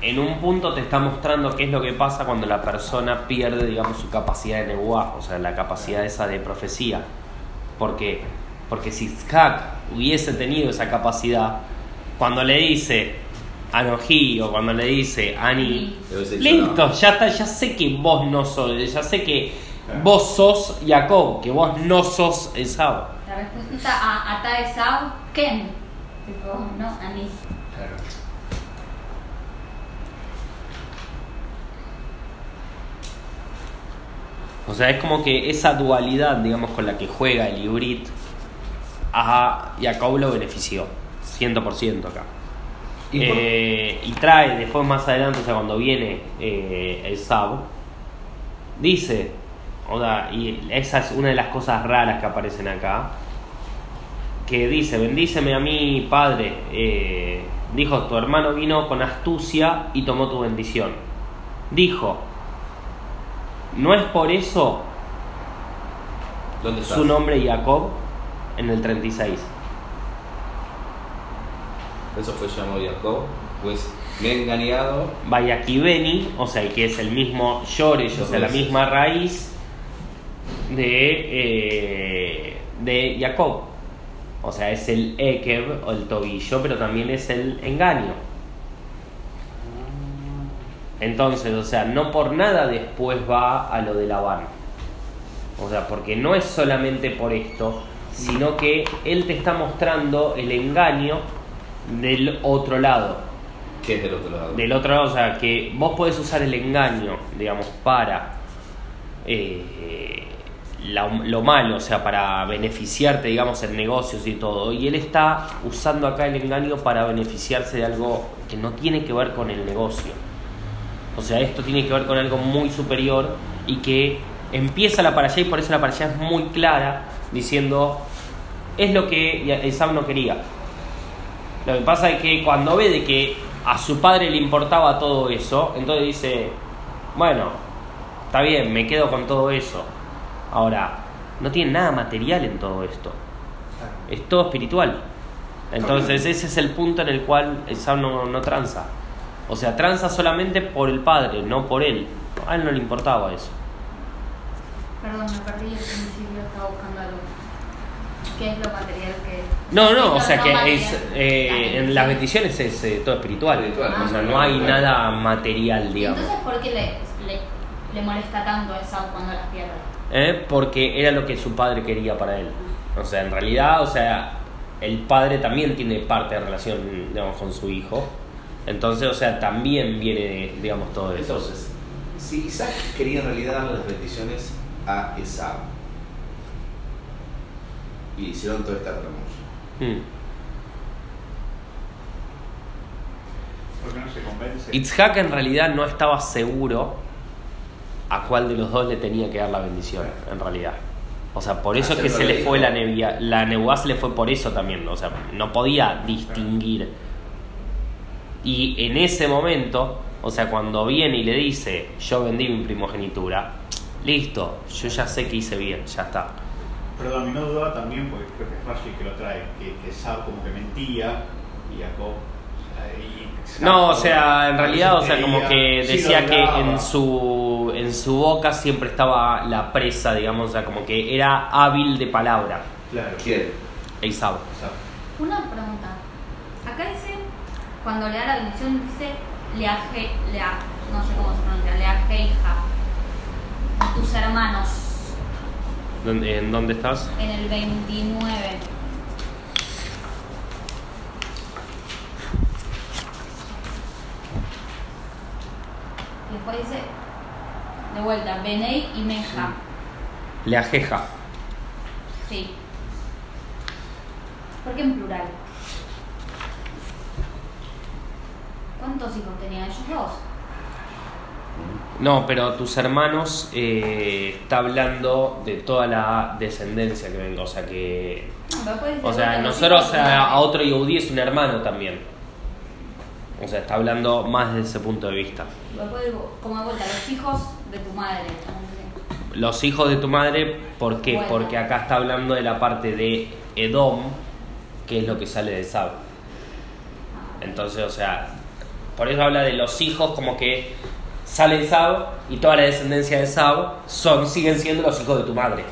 En un punto te está mostrando qué es lo que pasa cuando la persona pierde, digamos, su capacidad de nebuá, o sea, la capacidad esa de profecía. ¿Por qué? Porque si Itzhak hubiese tenido esa capacidad, cuando le dice Anoji o cuando le dice Ani, listo, ya está, ya sé que vos no sos, ya sé que Claro. vos sos Jacob, que vos no sos Esau. La respuesta a Ata Esau, Ken. Tipo, no, a mí. Claro. O sea, es como que esa dualidad, digamos, con la que juega el hibrid a Jacob lo benefició, 100% acá. ¿Y por- Eh, y trae después más adelante, o sea, cuando viene eh, el Sab, dice, o sea, y esa es una de las cosas raras que aparecen acá, que dice, bendíceme a mí, padre, eh, dijo, tu hermano vino con astucia y tomó tu bendición. Dijo, no es por eso su nombre Jacob en el 36. Eso fue llamado Jacob. Pues me he engañado. Bayakibeni, o sea, que es el mismo Yoresh, o sea, la misma raíz de, eh, de Jacob. O sea, es el Ekev o el tobillo, pero también es el engaño. Entonces, o sea, no por nada después va a lo de Labán. O sea, porque no es solamente por esto, sino que él te está mostrando el engaño del otro lado. ¿Qué es del otro lado? Del otro lado, o sea, que vos podés usar el engaño, digamos, para eh, la- lo malo, o sea, para beneficiarte, digamos, en negocios y todo. Y él está usando acá el engaño para beneficiarse de algo que no tiene que ver con el negocio. O sea, esto tiene que ver con algo muy superior y que empieza la para allá y por eso la para allá es muy clara, diciendo, es lo que Sam no quería. Lo que pasa es que cuando ve de que a su padre le importaba todo eso, entonces dice, bueno, está bien, me quedo con todo eso. Ahora, no tiene nada material en todo esto, es todo espiritual. Entonces ese es el punto en el cual Esau no, no tranza. O sea, tranza solamente por el padre, no por él. A él no le importaba eso. Perdón, me perdí el principio, estaba buscando algo. ¿Qué es lo material que.? No, ¿Qué no, o sea que material? es, eh, en las bendiciones es eh, todo espiritual. Espiritual, O sea, no hay claro. nada material, digamos. Entonces, ¿por qué le, le, le molesta tanto a Esau cuando las pierde? ¿Eh? porque era lo que su padre quería para él. O sea, en realidad, o sea, el padre también tiene parte de relación, digamos, con su hijo. Entonces, o sea, también viene, digamos, todo eso. Entonces, si Isaac quería en realidad darle las bendiciones a Esab y hicieron toda esta tramoya. Mm. Porque no se convence. Itzhak en realidad no estaba seguro a cuál de los dos le tenía que dar la bendición, en realidad. O sea, por eso es que se le fue la nebia, la nebuá se le fue por eso también, o sea, no podía distinguir. Y en ese momento, o sea, cuando viene y le dice, yo vendí mi primogenitura, listo, yo ya sé que hice bien, ya está. Perdón, y no dudaba también, porque creo que es Rashi que lo trae, que, que Sab como que mentía y Jacob. y- No, o sea, en a realidad, o sea, como que decía que en su, en su boca siempre estaba la presa, digamos, o sea, como que era hábil de palabra, Claro. ¿Quién? Eisab. Sab. Una pregunta. Acá dice, cuando le da la bendición, dice leaje, lea, no sé cómo se pronuncia, leajeija. Tus hermanos. ¿Dónde- ¿En dónde estás? En el 29. Porque dice, de vuelta, Benei y Meja. Le ajeja. Sí. ¿Por qué en plural? ¿Cuántos hijos tenían ellos dos? No, pero tus hermanos eh, está hablando de toda la descendencia que venga, o sea que... No, O sea, nosotros a otro Yehudi es un hermano también. O sea, está hablando más desde ese punto de vista. Como de vuelta, los hijos de tu madre. Los hijos de tu madre, ¿por qué? Bueno. Porque acá está hablando de la parte de Edom, que es lo que sale de Sab. Entonces, o sea, por eso habla de los hijos como que sale de Sab y toda la descendencia de Sab son, siguen siendo los hijos de tu madre.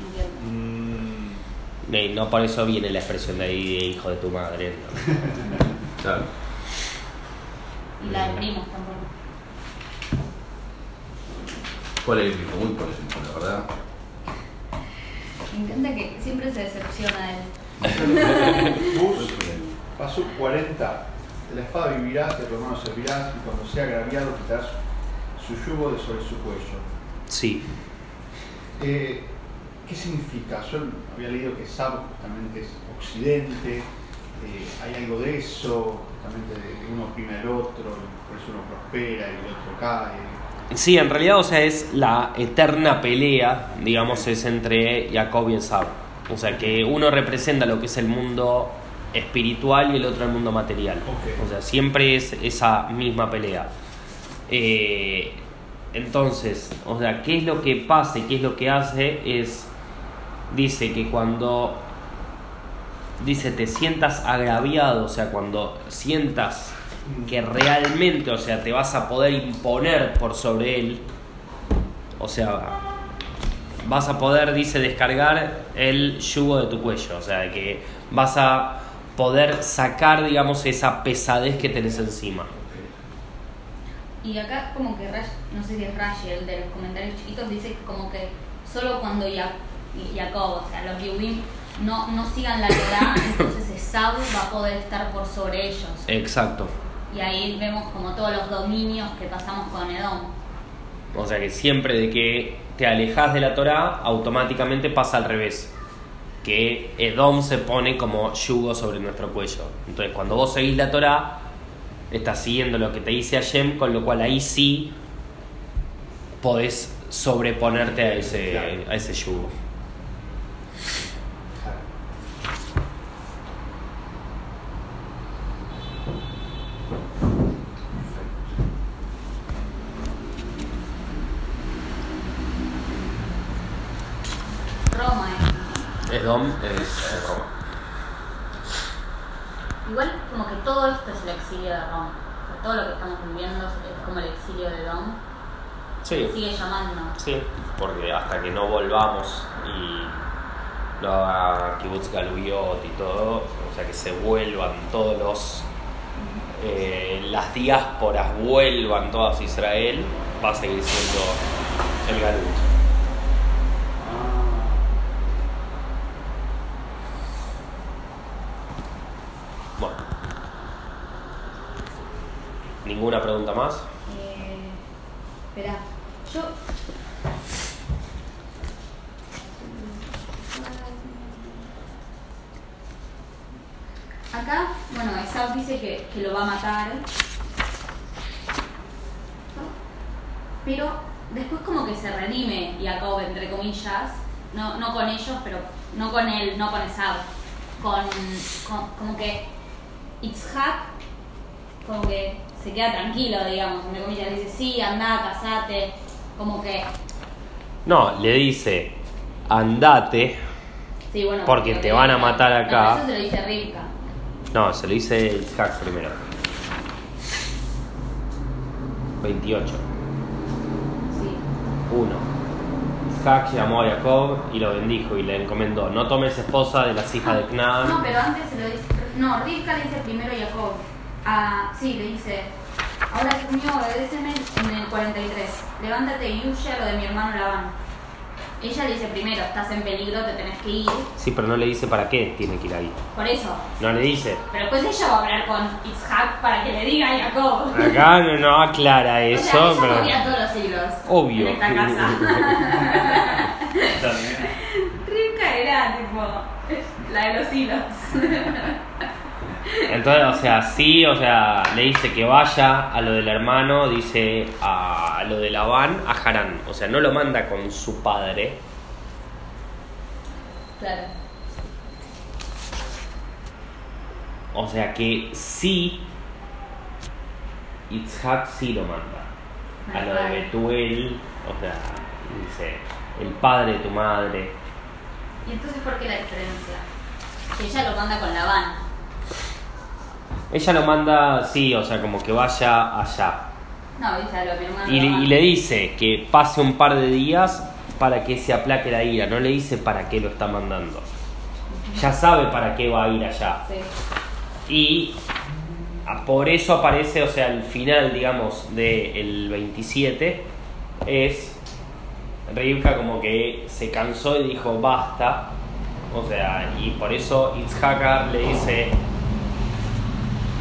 Entiendo. Mm, Y no por eso viene la expresión de ahí de hijo de tu madre. ¿no? Claro. Y la de primos tampoco. Polémico, muy polémico, la verdad. Me encanta que siempre se decepciona él. Bus, pasó 40. De la espada vivirás, de tu hermano servirás, y cuando sea agraviado quitarás su yugo de sobre su cuello. Sí. Eh, ¿Qué significa? Yo había leído que Sab justamente es occidente, eh, hay algo de eso, justamente de, uno oprime al otro, por eso uno prospera y el otro cae. Sí, en realidad, o sea, es la eterna pelea, digamos, es entre Jacob y Esab. O sea, que uno representa lo que es el mundo espiritual y el otro el mundo material. O sea, siempre es esa misma pelea. Eh, entonces, o sea, ¿qué es lo que pasa y qué es lo que hace? Es, dice que cuando, dice, te sientas agraviado, o sea, cuando sientas que realmente, o sea, te vas a poder imponer por sobre él, o sea, vas a poder, dice, descargar el yugo de tu cuello, o sea, que vas a poder sacar, digamos, esa pesadez que tenés encima. Y acá como que, no sé si es Rashi, el de los comentarios chiquitos, dice como que solo cuando Ya- Jacob, o sea, los Yehudim, no, no sigan la Torah, entonces Esab va a poder estar por sobre ellos. Exacto. Y ahí vemos como todos los dominios que pasamos con Edom. O sea que siempre de que te alejas de la Torah, automáticamente pasa al revés. Que Edom se pone como yugo sobre nuestro cuello. Entonces cuando vos seguís la Torah, estás siguiendo lo que te dice Hashem, con lo cual ahí sí podés sobreponerte a ese, Claro. a ese yugo. Roma es. Edom es Roma. Igual como que todo esto es el exilio de Roma. O sea, todo lo que estamos viviendo es como el exilio de Edom. Sí. Sigue llamando. Sí, porque hasta que no volvamos y lo haga Kibbutz Galuyot y todo, o sea que se vuelvan todos los. eh, las diásporas vuelvan todas a Israel, va a seguir siendo el Galut. Ah, Bueno. ¿Ninguna pregunta más? Eh, espera, yo. Acá, bueno, Esau dice que, que lo va a matar. Pero después como que se redime Jacob, entre comillas, no, no con ellos, pero no con él, no con Esau, con, con- como que Itzhak como que se queda tranquilo, digamos, entre comillas, dice, sí, anda, casate, como que, No, le dice, andate. sí, bueno. Porque te van a matar No, acá. eso se lo dice Rivka. No, se lo dice Isaac primero. 28. Sí. 1. Isaac llamó a Jacob y lo bendijo y le encomendó, no tomes esposa de las hijas de No, Canaán. pero antes se lo dice, no, Rivka le dice primero a Jacob. Ah, sí, le dice, ahora hijo mío, obedéceme en el 43. Levántate y huye a lo de mi hermano Labán. ella le dice primero, estás en peligro, te tenés que ir. Sí, pero no le dice para qué tiene que ir ahí. Por eso. No le dice. Pero después ella va a hablar con Itzhak para que le diga a Jacob. Acá no, no aclara o eso, sea, ella pero. todos los hilos. Obvio. En esta casa. También. Rivka era tipo la de los hilos. Entonces, o sea, sí, o sea, le dice que vaya a lo del hermano, dice a lo de Labán, a Harán. O sea, no lo manda con su padre. Claro. O sea que sí, Itzhak sí lo manda. A lo de Betuel, o sea, dice, el padre de tu madre. ¿Y entonces por qué la diferencia? Que ella lo manda con Labán. Ella lo manda, sí, o sea, como que vaya allá. No, dice lo mi hermano. Y, le- Labán. y le dice que pase un par de días para que se aplaque la ira. No le dice para qué lo está mandando. Ya sabe para qué va a ir allá. Sí. Y ah, por eso aparece, o sea, el final, digamos, del 27 es Rivka como que se cansó y dijo basta. O sea, y por eso Itzhakar le dice,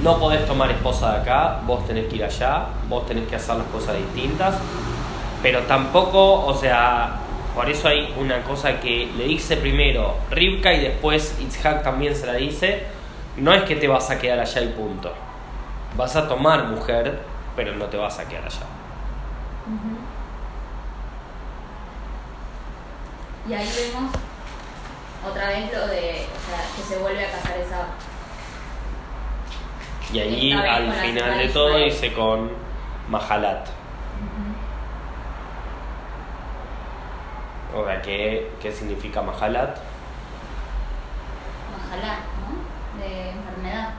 no podés tomar esposa de acá, vos tenés que ir allá, vos tenés que hacer las cosas distintas. Pero tampoco, o sea, por eso hay una cosa que le dice primero Rivka y después Itzhak también se la dice. No es que te vas a quedar allá y punto. Vas a tomar mujer, pero no te vas a quedar allá. Y ahí vemos otra vez lo de, o sea, que se vuelve a casar esa. Y vez al final de todo dice con Mahalat. O sea, ¿qué, qué significa Mahalat? Ojalá, ¿no? De enfermedad.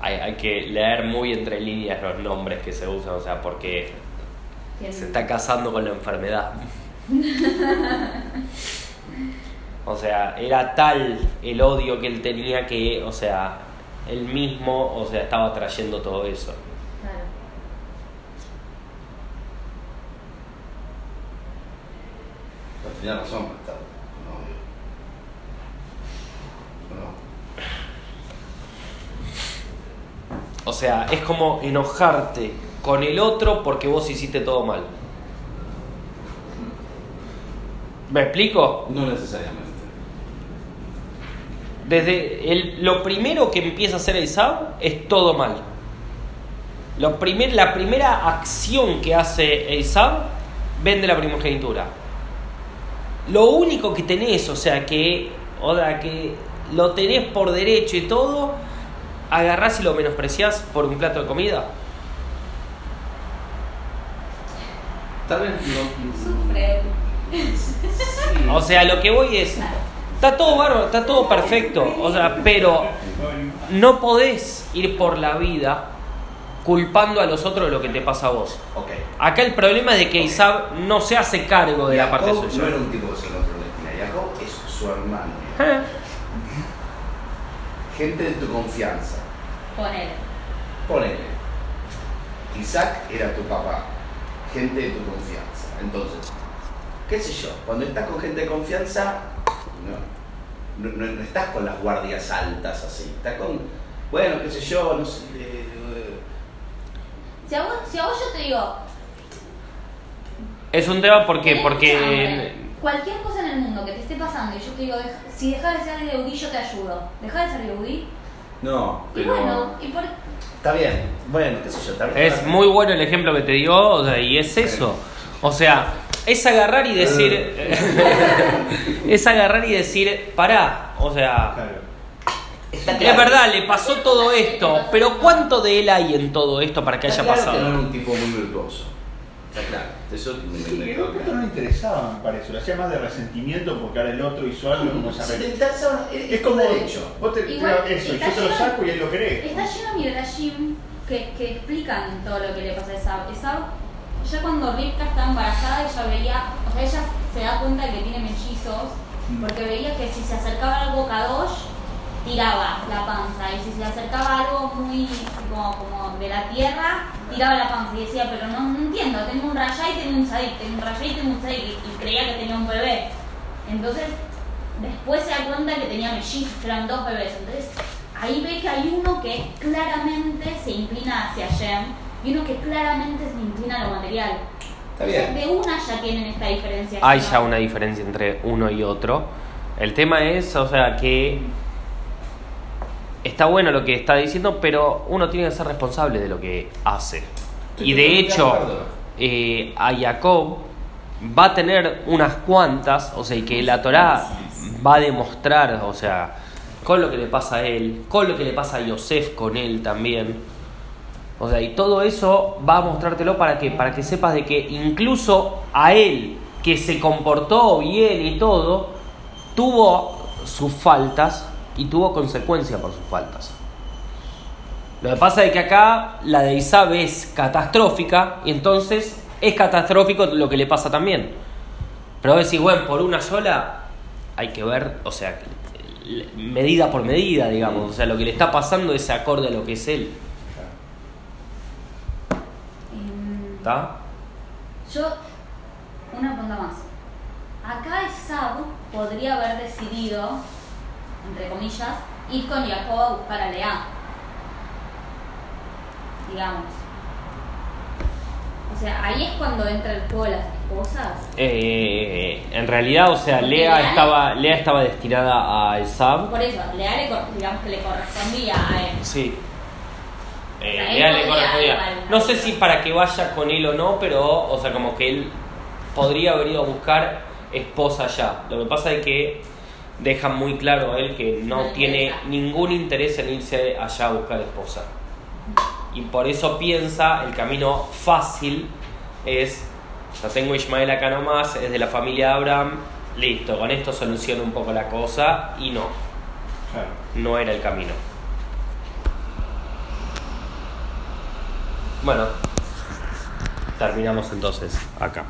Hay, hay que leer muy entre líneas los nombres que se usan, o sea, porque Que- se está casando con la enfermedad. O sea, era tal el odio que él tenía que, o sea, él mismo, o sea, estaba trayendo todo eso. Claro. Pero tenía razón para estar con odio. ¿O no? O sea, es como enojarte con el otro porque vos hiciste todo mal. ¿Me explico? No necesariamente. Desde el, lo primero que empieza a hacer Esaú es todo mal. Lo primer, la primera acción que hace Esaú vende la primogenitura. Lo único que tenés, o sea, que, o sea, que lo tenés por derecho y todo, agarrás y lo menospreciás por un plato de comida. Tal vez no. Sufre. Sí. O sea, lo que voy es, está todo bárbaro, está todo perfecto, o sea, pero no podés ir por la vida culpando a los otros de lo que te pasa a vos. Ok. Acá el problema es de que Isab no se hace cargo de la parte suya. no era un tipo que se lo. Jacob es su hermano. Eh, Gente de tu confianza. Ponele. Ponele. Isaac era tu papá. Gente de tu confianza. Entonces, qué sé yo, cuando estás con gente de confianza, no, no, no- no estás con las guardias altas así. Estás con, bueno, qué sé yo, no sé. eh, eh, Si a vos, si a vos yo te digo. Es un tema porque, porque Cualquier cosa en el mundo que te esté pasando y yo te digo, "Deja- si dejas de ser Yehudi, yo te ayudo. Deja de ser Yehudi. no, Y pero. bueno, y por. Está bien, bueno, qué sé yo. Está bien. es muy bueno el ejemplo que te dio, o sea, y es eso. O sea, es agarrar y decir. es agarrar y decir, pará, o sea. Claro. Está Es verdad, le pasó todo esto, pero ¿cuánto de él hay en todo esto para que Está haya claro que no era pasado? un tipo muy virtuoso. Está claro. Eso me, me, Sí, me en quedó claro. no le interesaba, me parece. Lo hacía más de resentimiento porque ahora el otro hizo algo y no Si sabe. interesaba, es, Es como derecho. vos te Igual, eso, yo te lo saco y él lo cree. Está lleno de Midrashim que, que explican todo lo que le pasa a Esau. Esau, ya cuando Rivka está embarazada, ella veía, o sea, ella se da cuenta de que tiene mellizos, porque veía que si se acercaba al Bokadosh, tiraba la panza y si se acercaba algo muy como, como de la tierra, tiraba la panza y decía, pero no, no entiendo, tengo un rayá y tengo un sadik, tengo un rayá y tengo un sadik y, y creía que tenía un bebé. Entonces, después se da cuenta que tenía mellizos, que eran dos bebés. Entonces, ahí ve que hay uno que claramente se inclina hacia Shem y uno que claramente se inclina a lo material. Está Entonces, bien. de una ya tienen esta diferencia. Hay ya una diferencia entre uno y otro. El tema es, o sea, que está bueno lo que está diciendo, pero uno tiene que ser responsable de lo que hace. Estoy Y de hecho, eh, a Jacob va a tener unas cuantas, o sea, y que la Torá va a demostrar, o sea, con lo que le pasa a él, con lo que le pasa a Yosef con él también. O sea, y todo eso va a mostrártelo para que, para que sepas de que incluso a él, que se comportó bien y todo, tuvo sus faltas y tuvo consecuencias por sus faltas. Lo que pasa es que acá la de Isab es catastrófica y entonces es catastrófico lo que le pasa también. Pero decís, bueno, por una sola hay que ver, o sea, medida por medida, digamos. O sea, lo que le está pasando es acorde a lo que es él. ¿Está? Yo, una pregunta más. Acá Esab podría haber decidido, entre comillas, ir con Jacob a buscar a Lea. Digamos. O sea, ahí es cuando entra el juego de las esposas. Eh, en realidad, o sea, Lea Lea- estaba, Lea estaba destinada a Esab. Por eso, Lea le, digamos que le correspondía a él. Sí. Eh, O sea, le correspondía. No sé si para que vaya con él o no, pero, o sea, como que él podría haber ido a buscar esposa allá. Lo que pasa es que deja muy claro a él que no No tiene interesa. ningún interés en irse allá a buscar esposa. Y por eso piensa el camino fácil es, ya tengo a Ismael acá nomás, es de la familia de Abraham, listo, con esto soluciona un poco la cosa y no, Claro. no era el camino. Bueno, terminamos entonces acá.